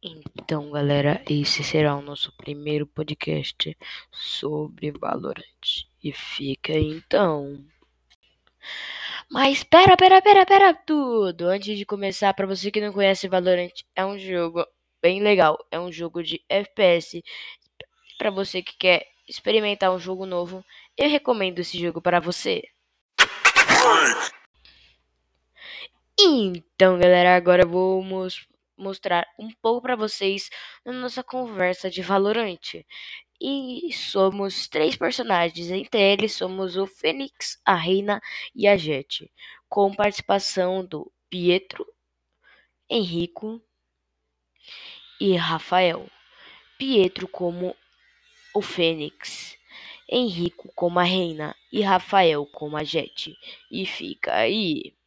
Então, galera, esse será o nosso primeiro podcast sobre Valorant. E fica então. Mas pera, pera, pera, pera tudo. Antes de começar, para você que não conhece Valorant, é um jogo bem legal. É um jogo de FPS. Para você que quer experimentar um jogo novo, eu recomendo esse jogo para você. Então, galera, agora vamos mostrar um pouco para vocês na nossa conversa de Valorante. E somos três personagens, entre eles somos o Fênix, a Reina e a Jet, com participação do Pietro, Henrico e Rafael. Pietro como o Fênix, Henrico como a Reina e Rafael como a Jet. E fica aí.